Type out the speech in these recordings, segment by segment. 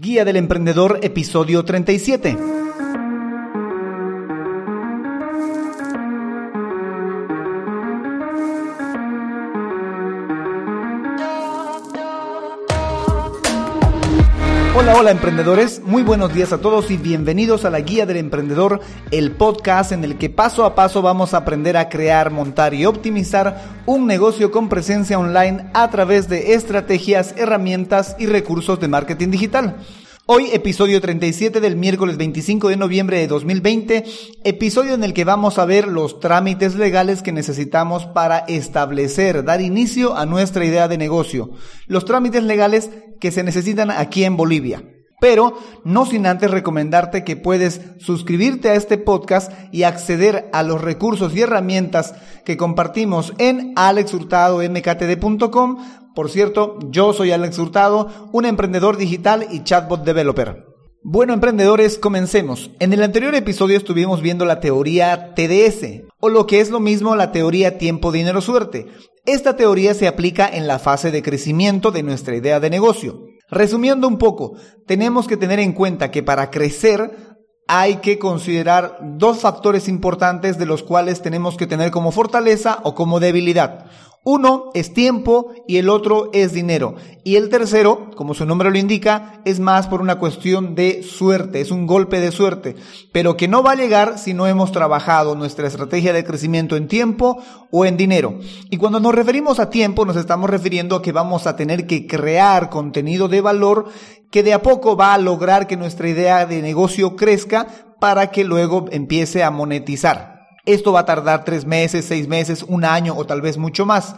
Guía del Emprendedor, episodio 37. Hola, emprendedores, muy buenos días a todos y bienvenidos a la Guía del Emprendedor, el podcast en el que paso a paso vamos a aprender a crear, montar y optimizar un negocio con presencia online a través de estrategias, herramientas y recursos de marketing digital. Hoy episodio 37 del miércoles 25 de noviembre de 2020, episodio en el que vamos a ver los trámites legales que necesitamos para establecer, dar inicio a nuestra idea de negocio. Los trámites legales que se necesitan aquí en Bolivia. Pero no sin antes recomendarte que puedes suscribirte a este podcast y acceder a los recursos y herramientas que compartimos en alexhurtadomktd.com. Por cierto, yo soy Alex Hurtado, un emprendedor digital y chatbot developer. Bueno, emprendedores, comencemos. En el anterior episodio estuvimos viendo la teoría TDS, o lo que es lo mismo la teoría tiempo, dinero, suerte. Esta teoría se aplica en la fase de crecimiento de nuestra idea de negocio. Resumiendo un poco, tenemos que tener en cuenta que para crecer hay que considerar dos factores importantes de los cuales tenemos que tener como fortaleza o como debilidad. Uno es tiempo y el otro es dinero. Y el tercero, como su nombre lo indica, es más por una cuestión de suerte, es un golpe de suerte, pero que no va a llegar si no hemos trabajado nuestra estrategia de crecimiento en tiempo o en dinero. Y cuando nos referimos a tiempo, nos estamos refiriendo a que vamos a tener que crear contenido de valor que de a poco va a lograr que nuestra idea de negocio crezca para que luego empiece a monetizar. Esto va a tardar tres meses, seis meses, un año o tal vez mucho más.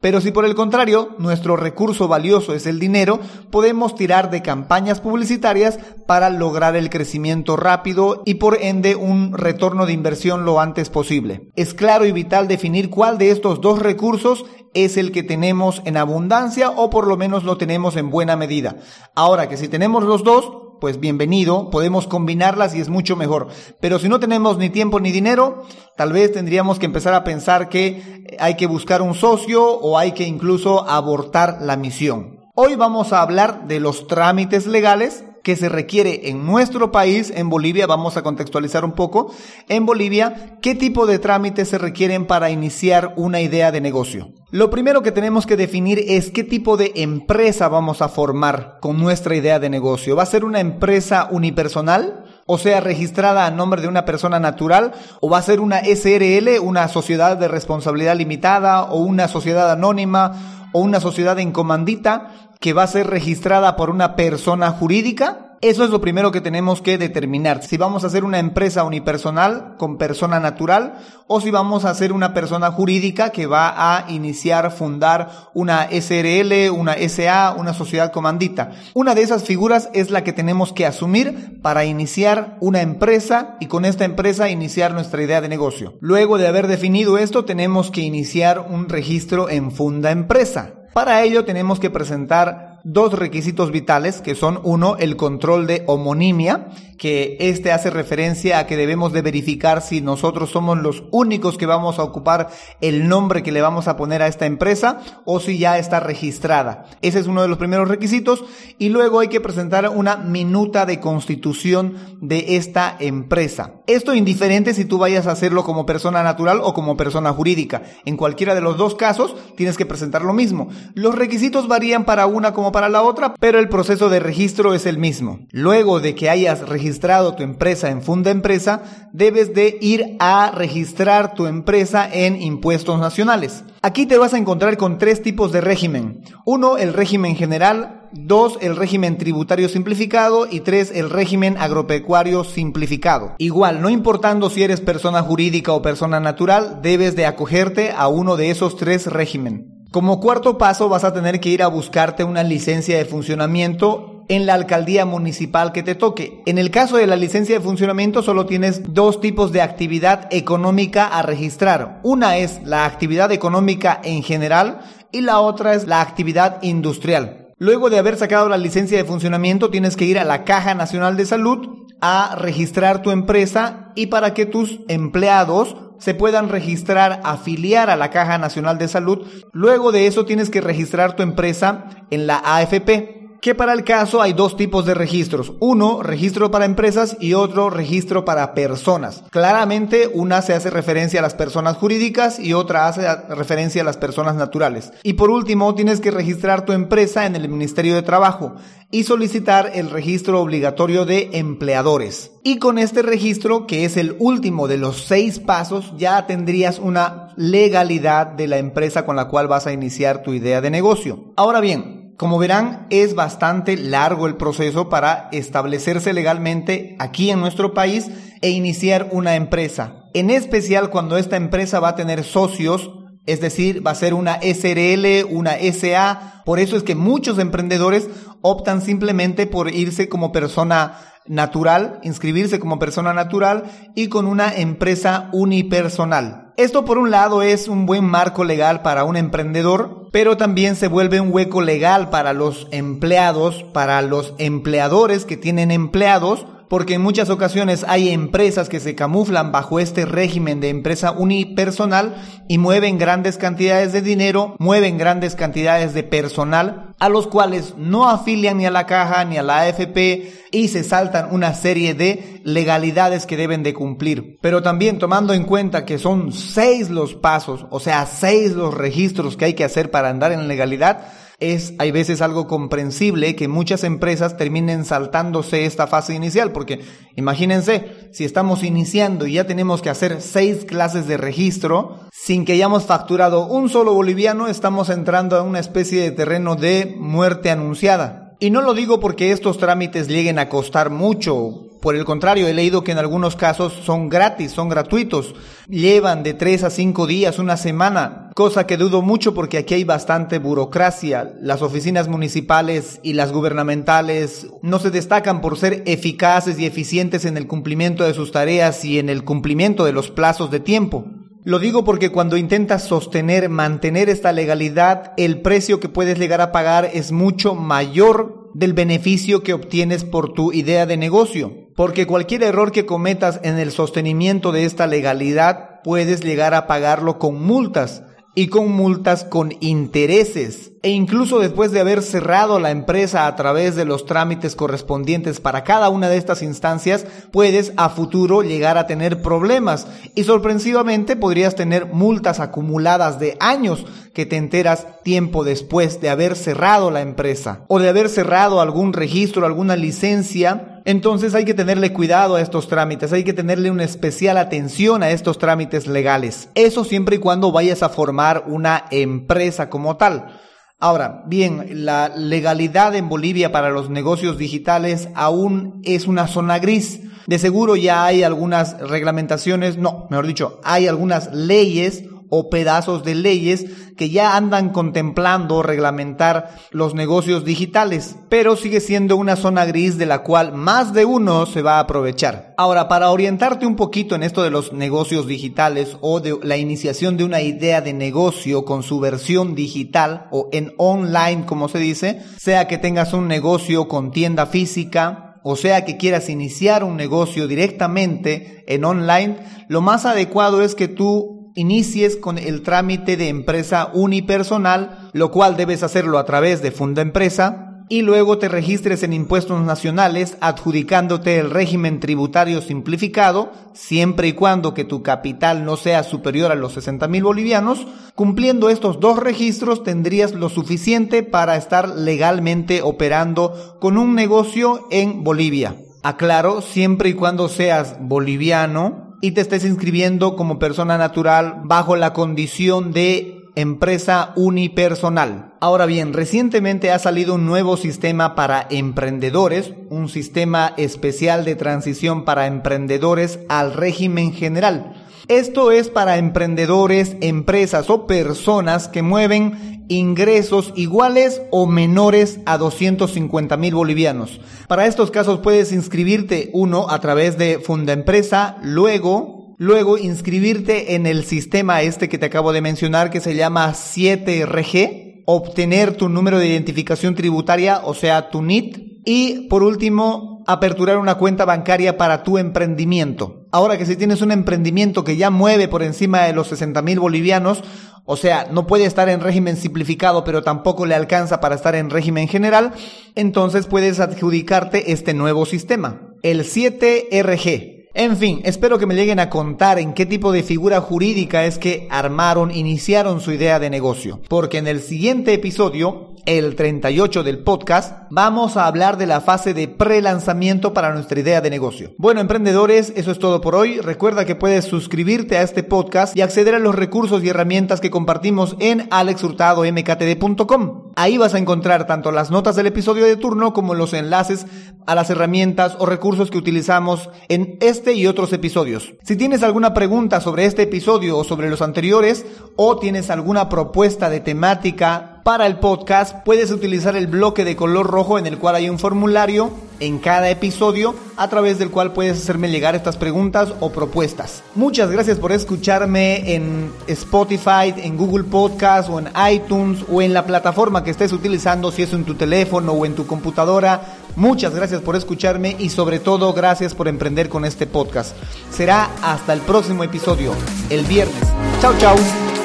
Pero si por el contrario nuestro recurso valioso es el dinero, podemos tirar de campañas publicitarias para lograr el crecimiento rápido y por ende un retorno de inversión lo antes posible. Es claro y vital definir cuál de estos dos recursos es el que tenemos en abundancia o por lo menos lo tenemos en buena medida. Ahora que si tenemos los dos, pues bienvenido, podemos combinarlas y es mucho mejor. Pero si no tenemos ni tiempo ni dinero, tal vez tendríamos que empezar a pensar que hay que buscar un socio o hay que incluso abortar la misión. Hoy vamos a hablar de los trámites legales que se requiere en nuestro país, en Bolivia, vamos a contextualizar un poco, en Bolivia, qué tipo de trámites se requieren para iniciar una idea de negocio. Lo primero que tenemos que definir es qué tipo de empresa vamos a formar con nuestra idea de negocio. ¿Va a ser una empresa unipersonal? O sea, registrada a nombre de una persona natural, o va a ser una SRL, una sociedad de responsabilidad limitada, o una sociedad anónima, o una sociedad en comandita, que va a ser registrada por una persona jurídica eso es lo primero que tenemos que determinar. Si vamos a hacer una empresa unipersonal con persona natural o si vamos a hacer una persona jurídica que va a iniciar, fundar una SRL, una SA, una sociedad comandita. Una de esas figuras es la que tenemos que asumir para iniciar una empresa y con esta empresa iniciar nuestra idea de negocio. Luego de haber definido esto, tenemos que iniciar un registro en funda empresa. Para ello tenemos que presentar dos requisitos vitales, que son uno, el control de homonimia, que este hace referencia a que debemos de verificar si nosotros somos los únicos que vamos a ocupar el nombre que le vamos a poner a esta empresa o si ya está registrada. Ese es uno de los primeros requisitos y luego hay que presentar una minuta de constitución de esta empresa. Esto indiferente si tú vayas a hacerlo como persona natural o como persona jurídica. En cualquiera de los dos casos tienes que presentar lo mismo. Los requisitos varían para una como para la otra, pero el proceso de registro es el mismo. Luego de que hayas registrado tu empresa en Funda Empresa, debes de ir a registrar tu empresa en impuestos nacionales. Aquí te vas a encontrar con tres tipos de régimen. Uno, el régimen general. Dos, el régimen tributario simplificado. Y tres, el régimen agropecuario simplificado. Igual, no importando si eres persona jurídica o persona natural, debes de acogerte a uno de esos tres régimen. Como cuarto paso vas a tener que ir a buscarte una licencia de funcionamiento en la alcaldía municipal que te toque. En el caso de la licencia de funcionamiento solo tienes dos tipos de actividad económica a registrar. Una es la actividad económica en general y la otra es la actividad industrial. Luego de haber sacado la licencia de funcionamiento tienes que ir a la Caja Nacional de Salud a registrar tu empresa y para que tus empleados se puedan registrar, afiliar a la Caja Nacional de Salud. Luego de eso tienes que registrar tu empresa en la AFP. Que para el caso hay dos tipos de registros. Uno, registro para empresas y otro, registro para personas. Claramente, una se hace referencia a las personas jurídicas y otra hace referencia a las personas naturales. Y por último, tienes que registrar tu empresa en el Ministerio de Trabajo y solicitar el registro obligatorio de empleadores. Y con este registro, que es el último de los seis pasos, ya tendrías una legalidad de la empresa con la cual vas a iniciar tu idea de negocio. Ahora bien, como verán, es bastante largo el proceso para establecerse legalmente aquí en nuestro país e iniciar una empresa. En especial cuando esta empresa va a tener socios es decir, va a ser una SRL, una SA. Por eso es que muchos emprendedores optan simplemente por irse como persona natural, inscribirse como persona natural y con una empresa unipersonal. Esto por un lado es un buen marco legal para un emprendedor, pero también se vuelve un hueco legal para los empleados, para los empleadores que tienen empleados, porque en muchas ocasiones hay empresas que se camuflan bajo este régimen de empresa unipersonal y mueven grandes cantidades de dinero, mueven grandes cantidades de personal, a los cuales no afilian ni a la caja ni a la AFP y se saltan una serie de legalidades que deben de cumplir. Pero también tomando en cuenta que son seis los pasos, o sea, seis los registros que hay que hacer para andar en legalidad, es hay veces algo comprensible que muchas empresas terminen saltándose esta fase inicial, porque imagínense, si estamos iniciando y ya tenemos que hacer seis clases de registro, sin que hayamos facturado un solo boliviano, estamos entrando a una especie de terreno de muerte anunciada. Y no lo digo porque estos trámites lleguen a costar mucho, por el contrario, he leído que en algunos casos son gratis, son gratuitos. Llevan de tres a cinco días, una semana, cosa que dudo mucho porque aquí hay bastante burocracia. Las oficinas municipales y las gubernamentales no se destacan por ser eficaces y eficientes en el cumplimiento de sus tareas y en el cumplimiento de los plazos de tiempo. Lo digo porque cuando intentas sostener, mantener esta legalidad, el precio que puedes llegar a pagar es mucho mayor del beneficio que obtienes por tu idea de negocio. Porque cualquier error que cometas en el sostenimiento de esta legalidad puedes llegar a pagarlo con multas y con multas con intereses. E incluso después de haber cerrado la empresa a través de los trámites correspondientes para cada una de estas instancias, puedes a futuro llegar a tener problemas y sorpresivamente podrías tener multas acumuladas de años que te enteras tiempo después de haber cerrado la empresa o de haber cerrado algún registro, alguna licencia. Entonces hay que tenerle cuidado a estos trámites, hay que tenerle una especial atención a estos trámites legales. Eso siempre y cuando vayas a formar una empresa como tal. Ahora, bien, la legalidad en Bolivia para los negocios digitales aún es una zona gris. De seguro ya hay algunas reglamentaciones, no, mejor dicho, hay algunas leyes o pedazos de leyes que ya andan contemplando reglamentar los negocios digitales, pero sigue siendo una zona gris de la cual más de uno se va a aprovechar. Ahora, para orientarte un poquito en esto de los negocios digitales o de la iniciación de una idea de negocio con su versión digital o en online, como se dice, sea que tengas un negocio con tienda física, o sea que quieras iniciar un negocio directamente en online, lo más adecuado es que tú inicies con el trámite de empresa unipersonal, lo cual debes hacerlo a través de Funda Empresa, y luego te registres en impuestos nacionales adjudicándote el régimen tributario simplificado, siempre y cuando que tu capital no sea superior a los 60 mil bolivianos. Cumpliendo estos dos registros tendrías lo suficiente para estar legalmente operando con un negocio en Bolivia. Aclaro, siempre y cuando seas boliviano, y te estés inscribiendo como persona natural bajo la condición de empresa unipersonal. Ahora bien, recientemente ha salido un nuevo sistema para emprendedores, un sistema especial de transición para emprendedores al régimen general. Esto es para emprendedores, empresas o personas que mueven ingresos iguales o menores a 250 mil bolivianos. Para estos casos puedes inscribirte uno a través de Funda Empresa, luego Luego inscribirte en el sistema este que te acabo de mencionar que se llama 7RG, obtener tu número de identificación tributaria, o sea, tu NIT, y por último aperturar una cuenta bancaria para tu emprendimiento. Ahora que si tienes un emprendimiento que ya mueve por encima de los 60 mil bolivianos, o sea, no puede estar en régimen simplificado, pero tampoco le alcanza para estar en régimen general, entonces puedes adjudicarte este nuevo sistema, el 7RG. En fin, espero que me lleguen a contar en qué tipo de figura jurídica es que armaron, iniciaron su idea de negocio. Porque en el siguiente episodio, el 38 del podcast, vamos a hablar de la fase de pre-lanzamiento para nuestra idea de negocio. Bueno, emprendedores, eso es todo por hoy. Recuerda que puedes suscribirte a este podcast y acceder a los recursos y herramientas que compartimos en alexhurtadomktd.com. Ahí vas a encontrar tanto las notas del episodio de turno como los enlaces a las herramientas o recursos que utilizamos en este y otros episodios. Si tienes alguna pregunta sobre este episodio o sobre los anteriores, o tienes alguna propuesta de temática para el podcast, puedes utilizar el bloque de color rojo en el cual hay un formulario en cada episodio a través del cual puedes hacerme llegar estas preguntas o propuestas. Muchas gracias por escucharme en Spotify, en Google Podcast o en iTunes o en la plataforma que estés utilizando, si es en tu teléfono o en tu computadora. Muchas gracias por escucharme y sobre todo gracias por emprender con este podcast. Será hasta el próximo episodio, el viernes. Chao, chao.